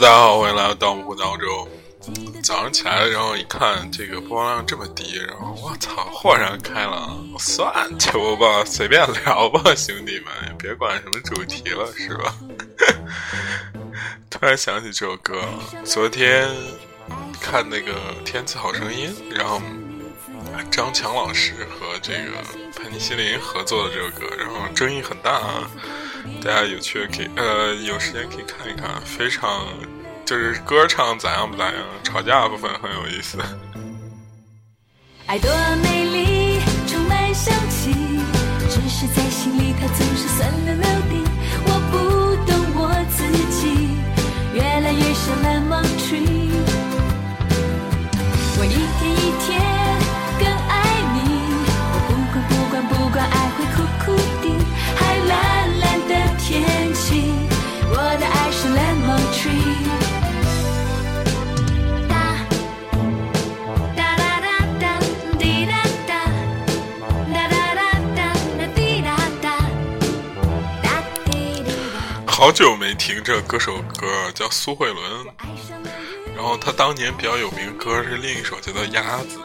大家好，欢迎来到盗墓湖澳洲。早上起来，然后一看这个播放量这么低，然后我操，豁然开朗，算球吧，随便聊吧，兄弟们，别管什么主题了，是吧？突然想起这首歌，昨天看那个《天赐好声音》，然后张强老师和这个潘尼西林合作的这首歌，然后争议很大啊。大家有趣可以呃有时间可以看一看，非常就是歌唱咋样不咋样，吵架部分很有意思。爱多美丽，充满香气，只是在心里它久没听这歌手歌，叫苏慧伦。然后他当年比较有名的歌是另一首叫做《鸭子》。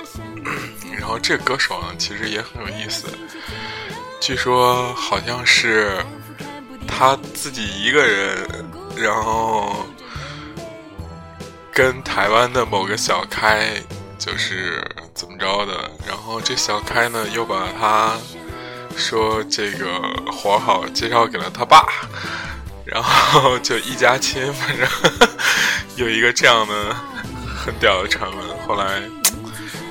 然后这歌手呢，其实也很有意思。据说好像是他自己一个人，然后跟台湾的某个小开就是怎么着的，然后这小开呢又把他说这个活好介绍给了他爸，然后就一家亲，反正有一个这样的很屌的传闻。后来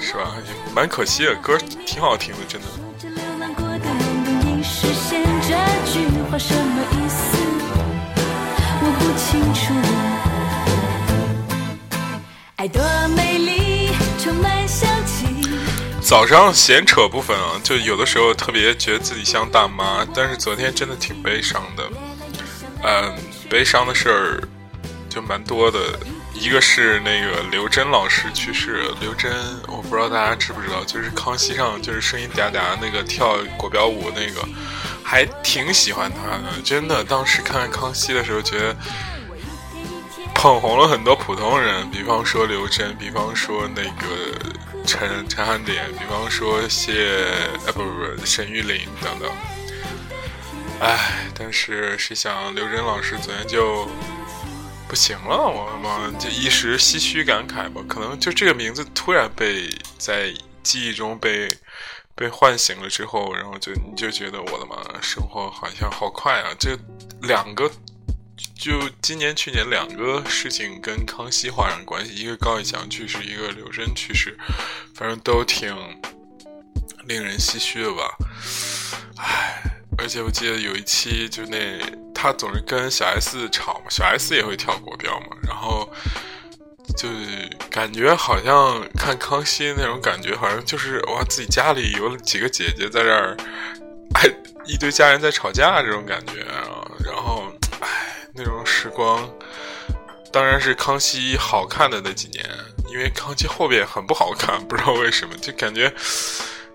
是吧，也蛮可惜的，歌挺好听的，真的。这流浪过的容易实现，这句话什么意思？我不清楚。爱多美丽，充满香气。早上闲扯部分啊，就有的时候特别觉得自己像大妈，但是昨天真的挺悲伤的。嗯，悲伤的事儿就蛮多的。一个是那个刘真老师去世，刘真我不知道大家知不知道，就是康熙上就是声音嗲嗲那个跳国标舞那个，还挺喜欢他的，真的。当时看康熙的时候，觉得捧红了很多普通人，比方说刘真，比方说那个陈陈汉典，比方说谢呃不不不沈玉琳等等。唉，但是谁想刘真老师昨天就不行了，我他妈就一时唏嘘感慨吧，可能就这个名字突然被在记忆中被被唤醒了之后，然后就你就觉得我的妈，生活好像好快啊！这两个就今年去年两个事情跟康熙画上关系，一个高以翔去世，一个刘真去世，反正都挺令人唏嘘的吧。唉，而且我记得有一期就那他总是跟小 S 吵嘛，小 S 也会跳国标嘛，然后就感觉好像看康熙那种感觉，好像就是哇自己家里有几个姐姐在这儿，哎一堆家人在吵架这种感觉啊，然后唉那种时光，当然是康熙好看的那几年，因为康熙后边很不好看，不知道为什么，就感觉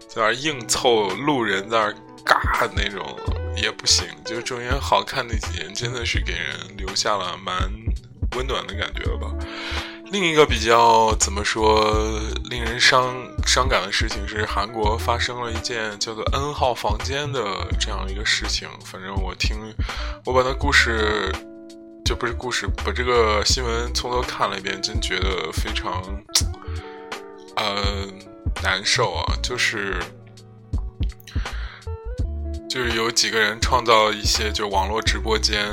在那硬凑路人在那尬那种也不行，就是中间好看那几年真的是给人留下了蛮温暖的感觉了吧。另一个比较怎么说令人伤伤感的事情是，韩国发生了一件叫做 N 号房间的这样一个事情。反正我听我把那故事就不是故事，把这个新闻从头看了一遍，真觉得非常呃难受啊！就是就是有几个人创造一些就网络直播间，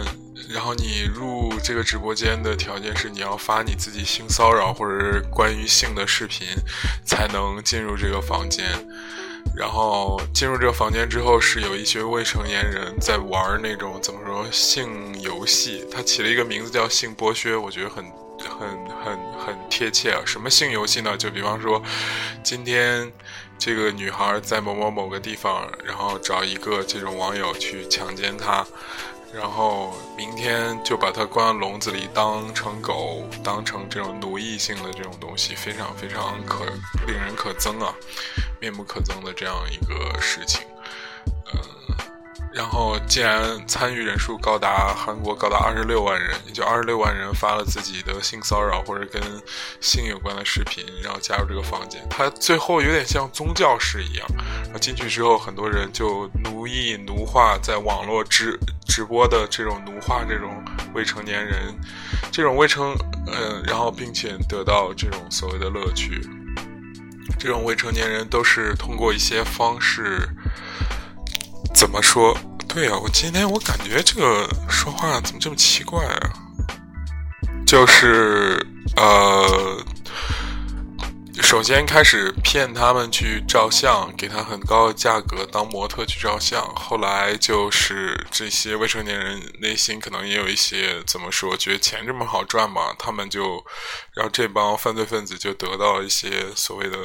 然后你入这个直播间的条件是你要发你自己性骚扰或者是关于性的视频，才能进入这个房间。然后进入这个房间之后，是有一些未成年人在玩那种怎么说性游戏，他起了一个名字叫性剥削，我觉得很很很很贴切啊。什么性游戏呢？就比方说，今天这个女孩在某某某个地方，然后找一个这种网友去强奸她，然后明天就把她关笼子里，当成狗，当成这种奴役性的这种东西，非常非常可令人可憎啊，面目可憎的这样一个事情。然后竟然参与人数高达韩国高达二十六万人，也就二十六万人发了自己的性骚扰或者跟性有关的视频，然后加入这个房间。他最后有点像宗教式一样，然后进去之后，很多人就奴役、奴化，在网络直直播的这种奴化这种未成年人，这种未成呃，然后并且得到这种所谓的乐趣。这种未成年人都是通过一些方式。怎么说？对啊，我今天我感觉这个说话怎么这么奇怪啊？就是呃，首先开始骗他们去照相，给他很高的价格当模特去照相。后来就是这些未成年人内心可能也有一些怎么说，觉得钱这么好赚嘛，他们就让这帮犯罪分子就得到一些所谓的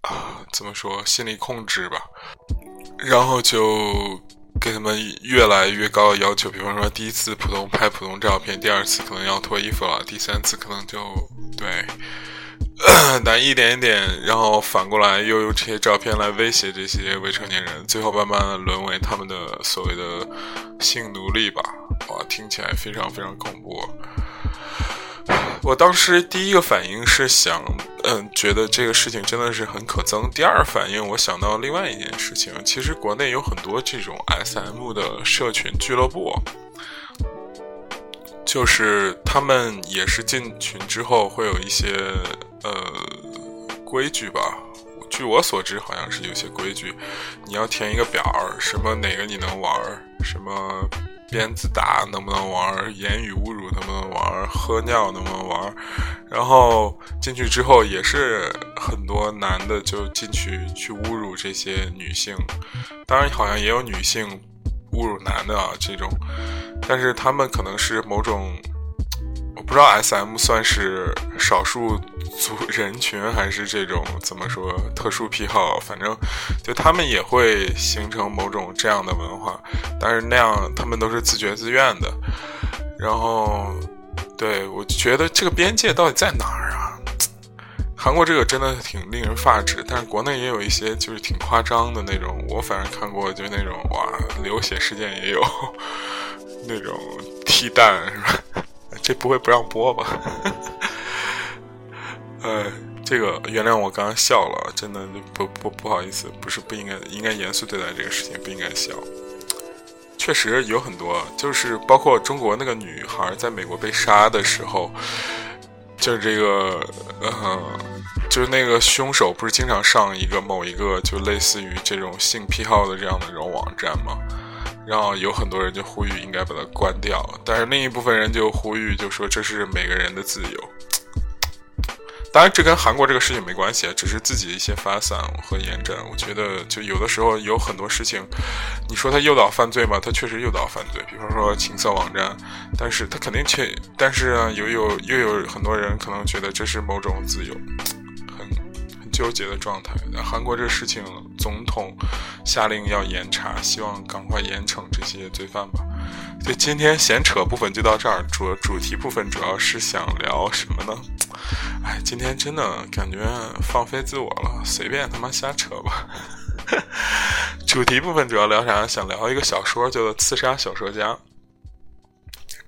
啊，怎么说心理控制吧。然后就给他们越来越高的要求，比方说第一次普通拍普通照片，第二次可能要脱衣服了，第三次可能就对，但一点一点，然后反过来又用这些照片来威胁这些未成年人，最后慢慢的沦为他们的所谓的性奴隶吧。哇，听起来非常非常恐怖。我当时第一个反应是想，嗯，觉得这个事情真的是很可憎。第二反应，我想到另外一件事情，其实国内有很多这种 SM 的社群俱乐部，就是他们也是进群之后会有一些呃规矩吧。据我所知，好像是有些规矩，你要填一个表，什么哪个你能玩，什么。鞭子打能不能玩？言语侮辱能不能玩？喝尿能不能玩？然后进去之后也是很多男的就进去去侮辱这些女性，当然好像也有女性侮辱男的啊这种，但是他们可能是某种。我不知道 S M 算是少数族人群还是这种怎么说特殊癖好？反正就他们也会形成某种这样的文化，但是那样他们都是自觉自愿的。然后，对我觉得这个边界到底在哪儿啊？韩国这个真的挺令人发指，但是国内也有一些就是挺夸张的那种。我反正看过，就那种哇流血事件也有，那种踢蛋是吧？这不会不让播吧？呃，这个原谅我刚刚笑了，真的不不不好意思，不是不应该，应该严肃对待这个事情，不应该笑。确实有很多，就是包括中国那个女孩在美国被杀的时候，就是这个，呃，就是那个凶手不是经常上一个某一个就类似于这种性癖好的这样的这种网站吗？然后有很多人就呼吁应该把它关掉，但是另一部分人就呼吁，就说这是每个人的自由。当然，这跟韩国这个事情没关系啊，只是自己的一些发散和延展。我觉得，就有的时候有很多事情，你说他诱导犯罪吗？他确实诱导犯罪，比方说情色网站，但是他肯定确，但是呢，有有又有很多人可能觉得这是某种自由。纠结的状态。韩国这事情，总统下令要严查，希望赶快严惩这些罪犯吧。就今天闲扯部分就到这儿，主主题部分主要是想聊什么呢？哎，今天真的感觉放飞自我了，随便他妈瞎扯吧。主题部分主要聊啥？想聊一个小说，叫做《刺杀小说家》。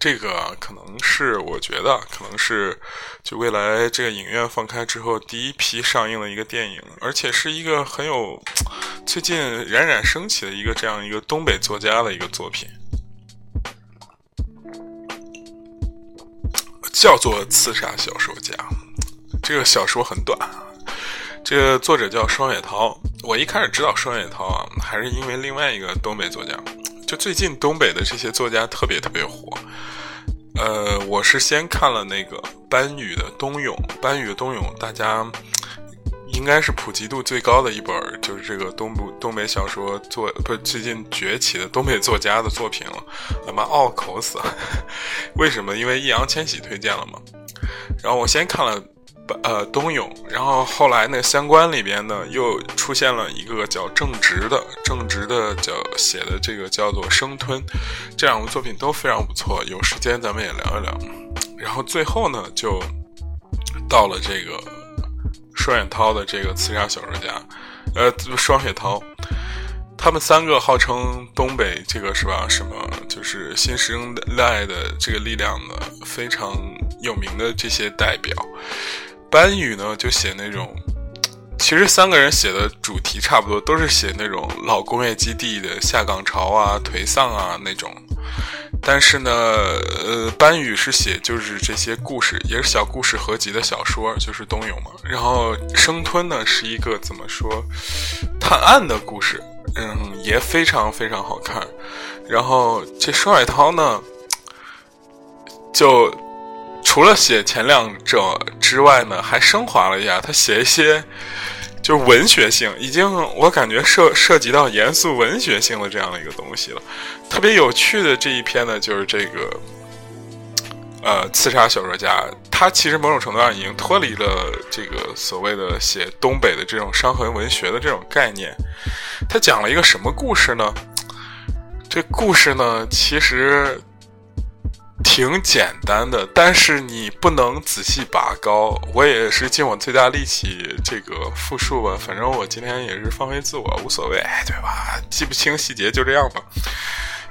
这个可能是我觉得可能是就未来这个影院放开之后第一批上映的一个电影，而且是一个很有最近冉冉升起的一个这样一个东北作家的一个作品，叫做《刺杀小说家》。这个小说很短，这个作者叫双雪涛。我一开始知道双雪涛啊，还是因为另外一个东北作家。就最近东北的这些作家特别特别火，呃，我是先看了那个班宇的《冬泳》，班宇的《冬泳》，大家应该是普及度最高的一本，就是这个东部东北小说作，不是最近崛起的东北作家的作品了。他妈拗口死了，为什么？因为易烊千玺推荐了嘛。然后我先看了。呃，冬泳，然后后来那相关里边呢，又出现了一个叫正直的，正直的叫写的这个叫做生吞，这两部作品都非常不错，有时间咱们也聊一聊。然后最后呢，就到了这个双雪涛的这个刺杀小说家，呃，双雪涛。他们三个号称东北这个是吧？什么就是新生代的这个力量的非常有名的这些代表。班宇呢就写那种，其实三个人写的主题差不多，都是写那种老工业基地的下岗潮啊、颓丧啊那种。但是呢，呃，班宇是写就是这些故事，也是小故事合集的小说，就是冬泳嘛。然后生吞呢是一个怎么说，探案的故事，嗯，也非常非常好看。然后这双海涛呢，就除了写前两者之外呢，还升华了一下，他写一些。就是文学性，已经我感觉涉涉及到严肃文学性的这样的一个东西了。特别有趣的这一篇呢，就是这个，呃，刺杀小说家，他其实某种程度上已经脱离了这个所谓的写东北的这种伤痕文学的这种概念。他讲了一个什么故事呢？这故事呢，其实。挺简单的，但是你不能仔细拔高。我也是尽我最大力气这个复述吧，反正我今天也是放飞自我，无所谓，对吧？记不清细节就这样吧。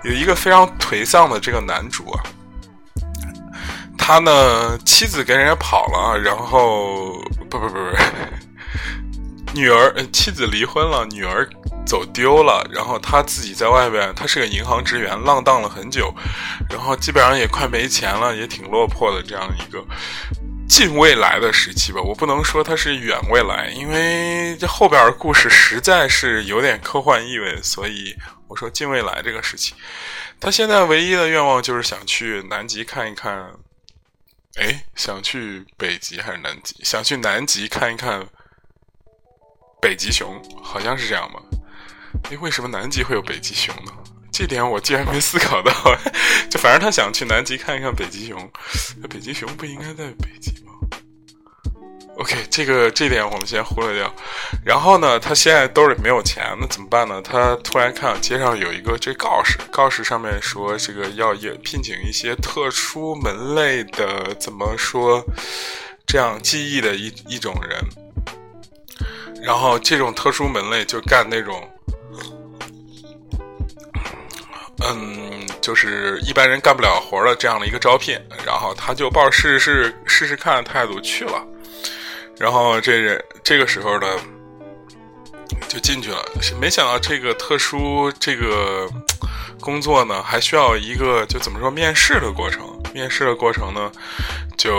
有一个非常颓丧的这个男主啊，他呢妻子跟人家跑了，然后不不不不，女儿妻子离婚了，女儿。走丢了，然后他自己在外边，他是个银行职员，浪荡了很久，然后基本上也快没钱了，也挺落魄的这样一个近未来的时期吧。我不能说他是远未来，因为这后边故事实在是有点科幻意味，所以我说近未来这个时期。他现在唯一的愿望就是想去南极看一看，哎，想去北极还是南极？想去南极看一看北极熊，好像是这样吧。哎，为什么南极会有北极熊呢？这点我竟然没思考到。就反正他想去南极看一看北极熊，那北极熊不应该在北极吗？OK，这个这点我们先忽略掉。然后呢，他现在兜里没有钱，那怎么办呢？他突然看到街上有一个这告示，告示上面说这个要也聘请一些特殊门类的，怎么说这样记忆的一一种人。然后这种特殊门类就干那种。嗯，就是一般人干不了活的这样的一个招聘，然后他就抱试试试试看的态度去了，然后这人这个时候呢，就进去了。没想到这个特殊这个工作呢，还需要一个就怎么说面试的过程。面试的过程呢，就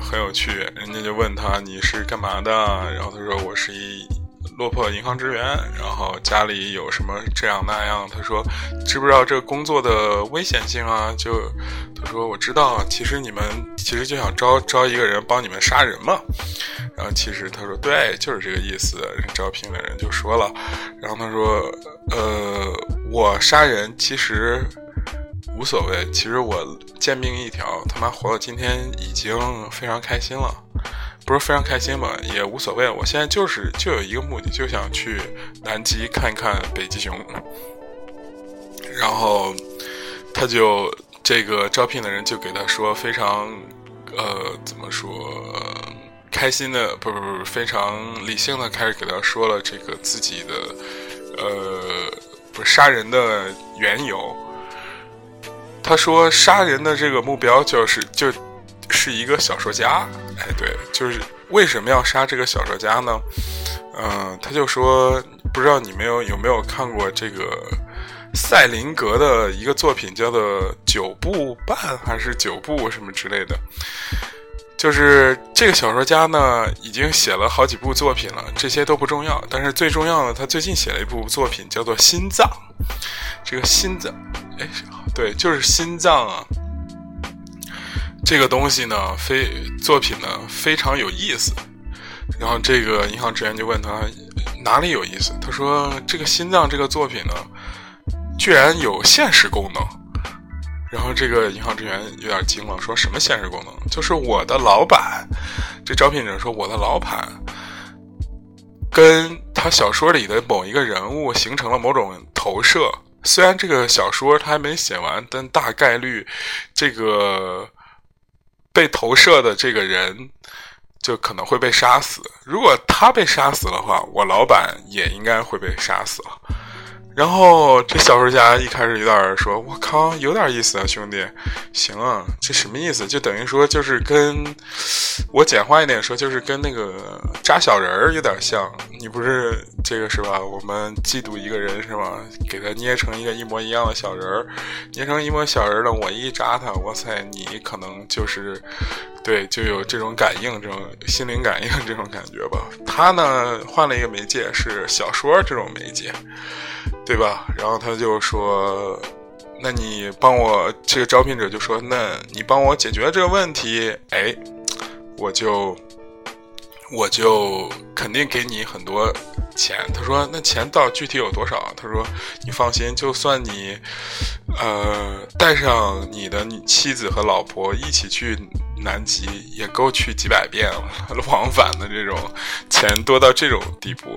很有趣。人家就问他你是干嘛的，然后他说我是一。落魄银行职员，然后家里有什么这样那样？他说，知不知道这工作的危险性啊？就他说我知道，其实你们其实就想招招一个人帮你们杀人嘛。然后其实他说对，就是这个意思。招聘的人就说了，然后他说，呃，我杀人其实无所谓，其实我贱命一条，他妈活到今天已经非常开心了。不是非常开心吧，也无所谓。我现在就是就有一个目的，就想去南极看一看北极熊。然后他就这个招聘的人就给他说非常呃怎么说开心的，不不不，非常理性的开始给他说了这个自己的呃不杀人的缘由。他说杀人的这个目标就是就。是一个小说家，哎，对，就是为什么要杀这个小说家呢？嗯，他就说，不知道你们有有没有看过这个赛林格的一个作品，叫做《九部半》还是《九部》什么之类的。就是这个小说家呢，已经写了好几部作品了，这些都不重要，但是最重要的，他最近写了一部作品，叫做《心脏》。这个心脏，哎，对，就是心脏啊。这个东西呢，非作品呢非常有意思。然后这个银行职员就问他哪里有意思？他说这个心脏这个作品呢，居然有现实功能。然后这个银行职员有点惊了，说什么现实功能？就是我的老板，这招聘者说我的老板跟他小说里的某一个人物形成了某种投射。虽然这个小说他还没写完，但大概率这个。被投射的这个人就可能会被杀死。如果他被杀死的话，我老板也应该会被杀死了。然后这小说家一开始有点说：“我靠，有点意思啊，兄弟，行啊，这什么意思？就等于说就是跟我简化一点说，就是跟那个扎小人儿有点像。你不是这个是吧？我们嫉妒一个人是吧？给他捏成一个一模一样的小人儿，捏成一模小人的，我一扎他，哇塞，你可能就是对，就有这种感应，这种心灵感应这种感觉吧。他呢换了一个媒介，是小说这种媒介。”对吧？然后他就说：“那你帮我这个招聘者就说，那你帮我解决这个问题，哎，我就我就肯定给你很多钱。”他说：“那钱到具体有多少？”他说：“你放心，就算你呃带上你的妻子和老婆一起去南极，也够去几百遍了，往返的这种钱多到这种地步。”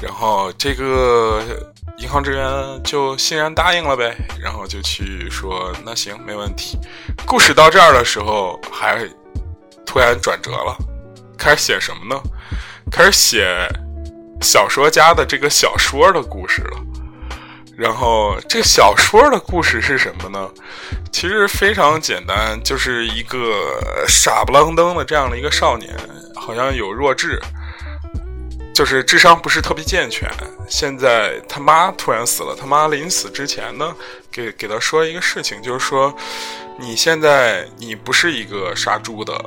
然后这个。银行职员就欣然答应了呗，然后就去说那行没问题。故事到这儿的时候，还突然转折了，开始写什么呢？开始写小说家的这个小说的故事了。然后这个小说的故事是什么呢？其实非常简单，就是一个傻不愣登的这样的一个少年，好像有弱智。就是智商不是特别健全，现在他妈突然死了，他妈临死之前呢，给给他说一个事情，就是说，你现在你不是一个杀猪的，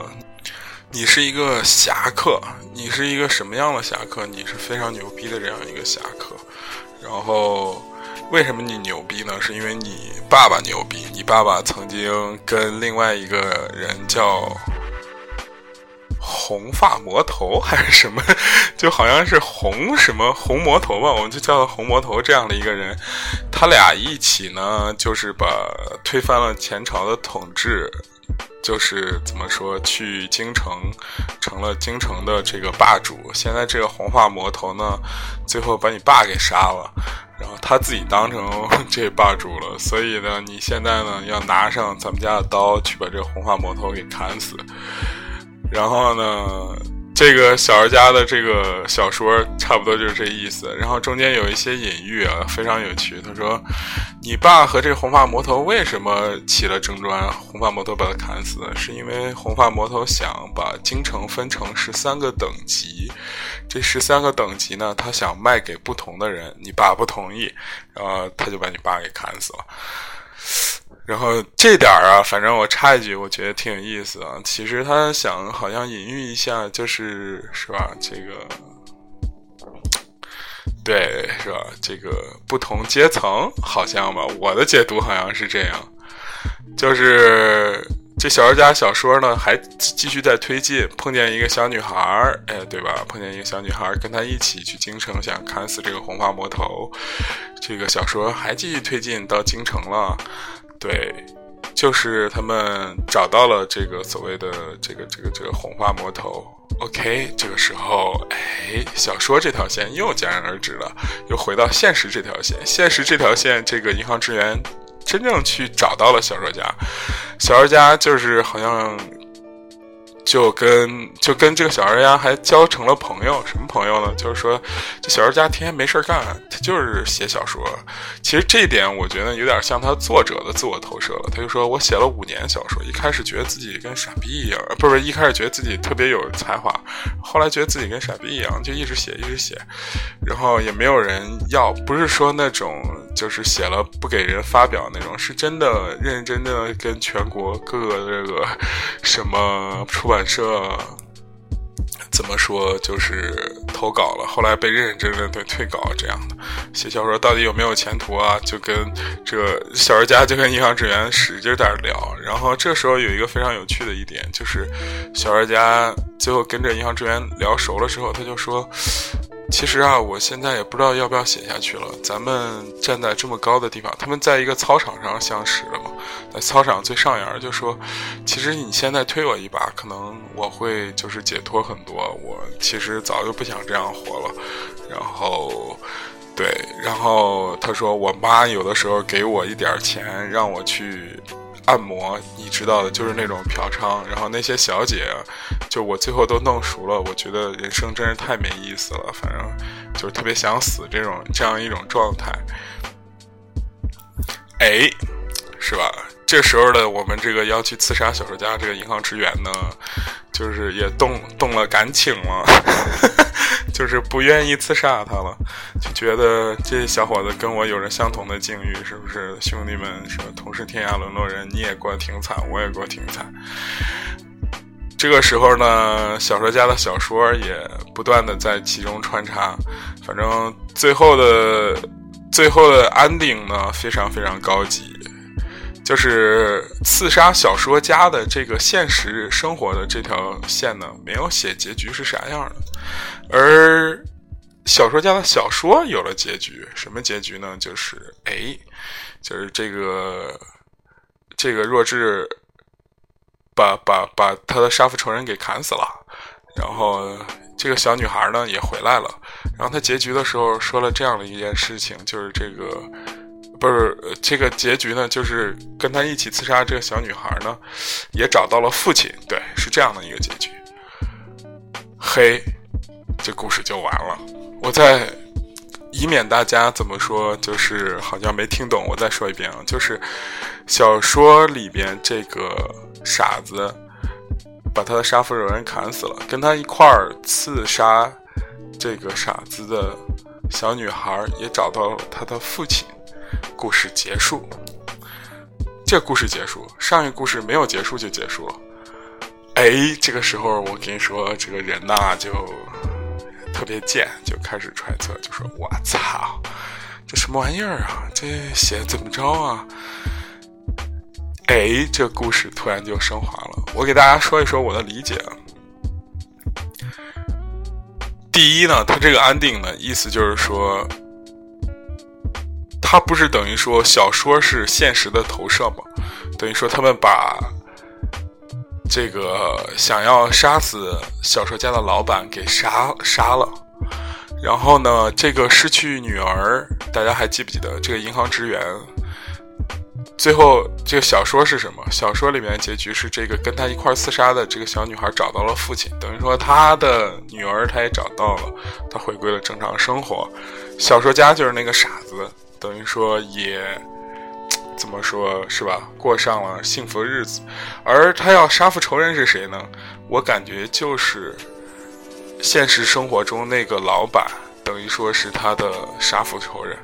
你是一个侠客，你是一个什么样的侠客？你是非常牛逼的这样一个侠客。然后为什么你牛逼呢？是因为你爸爸牛逼，你爸爸曾经跟另外一个人叫。红发魔头还是什么，就好像是红什么红魔头吧，我们就叫他红魔头这样的一个人，他俩一起呢，就是把推翻了前朝的统治，就是怎么说，去京城成了京城的这个霸主。现在这个红发魔头呢，最后把你爸给杀了，然后他自己当成这霸主了。所以呢，你现在呢，要拿上咱们家的刀去把这个红发魔头给砍死。然后呢，这个小儿家的这个小说差不多就是这意思。然后中间有一些隐喻啊，非常有趣。他说：“你爸和这个红发魔头为什么起了争端？红发魔头把他砍死，是因为红发魔头想把京城分成十三个等级，这十三个等级呢，他想卖给不同的人。你爸不同意，然后他就把你爸给砍死了。”然后这点儿啊，反正我插一句，我觉得挺有意思啊。其实他想好像隐喻一下，就是是吧？这个对，是吧？这个不同阶层好像吧，我的解读好像是这样。就是这小说家小说呢，还继续在推进，碰见一个小女孩儿，哎，对吧？碰见一个小女孩儿，跟他一起去京城，想砍死这个红发魔头。这个小说还继续推进到京城了。对，就是他们找到了这个所谓的这个这个这个红发魔头。OK，这个时候，哎，小说这条线又戛然而止了，又回到现实这条线。现实这条线，这个银行职员真正去找到了小说家，小说家就是好像。就跟就跟这个小说家还交成了朋友，什么朋友呢？就是说，这小说家天天没事干，他就是写小说。其实这一点我觉得有点像他作者的自我投射了。他就说我写了五年小说，一开始觉得自己跟傻逼一样，不是一开始觉得自己特别有才华，后来觉得自己跟傻逼一样，就一直写一直写，然后也没有人要，不是说那种就是写了不给人发表那种，是真的认认真真的跟全国各个这个什么出版。社怎么说？就是投稿了，后来被认认真真的退稿，这样的写小说到底有没有前途啊？就跟这个小说家就跟银行职员使劲在那聊。然后这时候有一个非常有趣的一点，就是小说家最后跟着银行职员聊熟了之后，他就说。其实啊，我现在也不知道要不要写下去了。咱们站在这么高的地方，他们在一个操场上相识了嘛，在操场最上沿就说：“其实你现在推我一把，可能我会就是解脱很多。我其实早就不想这样活了。”然后，对，然后他说：“我妈有的时候给我一点钱，让我去按摩，你知道的，就是那种嫖娼，然后那些小姐，就我最后都弄熟了。我觉得人生真是太没意思了，反正就是特别想死这种这样一种状态。哎，是吧？这时候的我们这个要去刺杀小说家这个银行职员呢，就是也动动了感情了，就是不愿意刺杀他了，就觉得这小伙子跟我有着相同的境遇，是不是？兄弟们说同是天涯沦落人，你也过得挺惨，我也过得挺惨。这个时候呢，小说家的小说也不断的在其中穿插，反正最后的最后的安定呢，非常非常高级。就是刺杀小说家的这个现实生活的这条线呢，没有写结局是啥样的，而小说家的小说有了结局，什么结局呢？就是哎，就是这个这个弱智把把把他的杀父仇人给砍死了，然后这个小女孩呢也回来了，然后他结局的时候说了这样的一件事情，就是这个。不是这个结局呢，就是跟他一起刺杀这个小女孩呢，也找到了父亲。对，是这样的一个结局。嘿，这故事就完了。我再以免大家怎么说，就是好像没听懂，我再说一遍啊，就是小说里边这个傻子把他的杀父仇人砍死了，跟他一块儿刺杀这个傻子的小女孩也找到了他的父亲。故事结束，这故事结束，上一个故事没有结束就结束了。哎，这个时候我跟你说，这个人呐就特别贱，就开始揣测，就说：“我操，这什么玩意儿啊？这写怎么着啊？”哎，这故事突然就升华了。我给大家说一说我的理解。第一呢，它这个安定呢，意思就是说。他不是等于说小说是现实的投射吗？等于说他们把这个想要杀死小说家的老板给杀杀了，然后呢，这个失去女儿，大家还记不记得这个银行职员？最后这个小说是什么？小说里面结局是这个跟他一块自杀的这个小女孩找到了父亲，等于说他的女儿他也找到了，他回归了正常生活。小说家就是那个傻子。等于说也怎么说是吧？过上了幸福日子，而他要杀父仇人是谁呢？我感觉就是现实生活中那个老板，等于说是他的杀父仇人。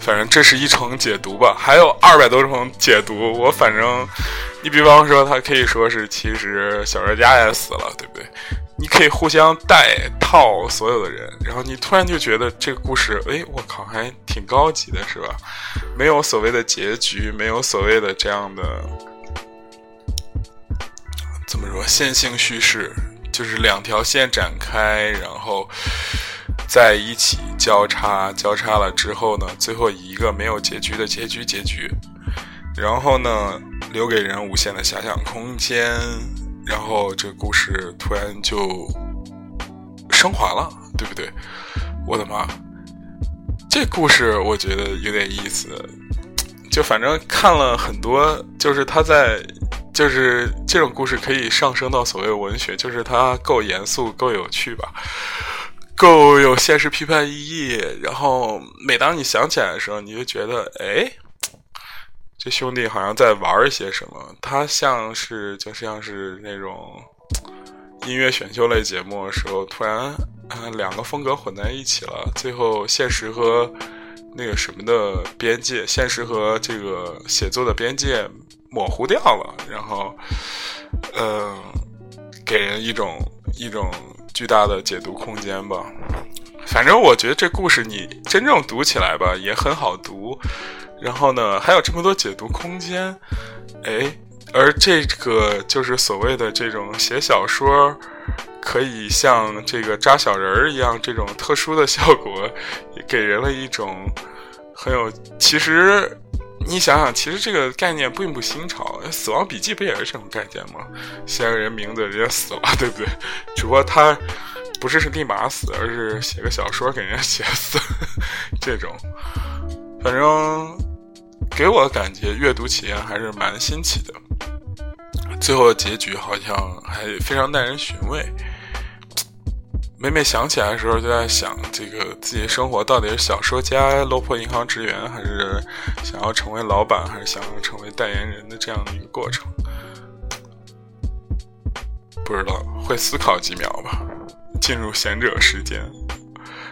反正这是一重解读吧，还有二百多重解读。我反正，你比方说，他可以说是其实小说家也死了，对不对？你可以互相带套所有的人，然后你突然就觉得这个故事，哎，我靠，还挺高级的，是吧？没有所谓的结局，没有所谓的这样的怎么说线性叙事，就是两条线展开，然后在一起交叉，交叉了之后呢，最后以一个没有结局的结局结局，然后呢，留给人无限的遐想空间。然后这个故事突然就升华了，对不对？我的妈！这故事我觉得有点意思，就反正看了很多，就是他在，就是这种故事可以上升到所谓文学，就是它够严肃、够有趣吧，够有现实批判意义。然后每当你想起来的时候，你就觉得，哎。兄弟好像在玩一些什么，他像是就像是那种音乐选秀类节目的时候，突然啊两个风格混在一起了，最后现实和那个什么的边界，现实和这个写作的边界模糊掉了，然后嗯，给人一种一种巨大的解读空间吧。反正我觉得这故事你真正读起来吧，也很好读。然后呢，还有这么多解读空间，哎，而这个就是所谓的这种写小说，可以像这个扎小人儿一样这种特殊的效果，也给人了一种很有。其实你想想，其实这个概念并不新潮，《死亡笔记》不也是这种概念吗？写个人名字，人家死了，对不对？只不过他不是是立马死，而是写个小说给人家写死，这种，反正。给我的感觉阅读体验还是蛮新奇的。最后的结局好像还非常耐人寻味。每每想起来的时候，就在想，这个自己的生活到底是小说家、落魄银行职员，还是想要成为老板，还是想要成为代言人的这样的一个过程？不知道，会思考几秒吧。进入贤者时间，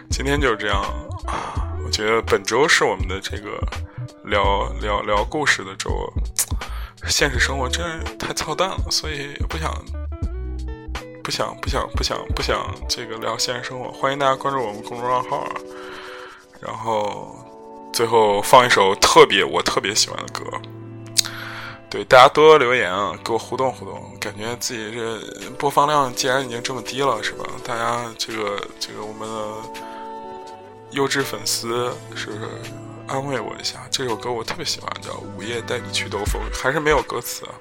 今天就是这样啊。我觉得本周是我们的这个聊聊聊故事的周，现实生活真是太操蛋了，所以不想。不想不想不想不想这个聊现实生活，欢迎大家关注我们公众账号啊！然后最后放一首特别我特别喜欢的歌，对大家多多留言啊，给我互动互动。感觉自己这播放量既然已经这么低了，是吧？大家这个这个我们的优质粉丝是安慰我一下，这首歌我特别喜欢，叫《午夜带你去兜风》，还是没有歌词。啊。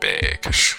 备开始。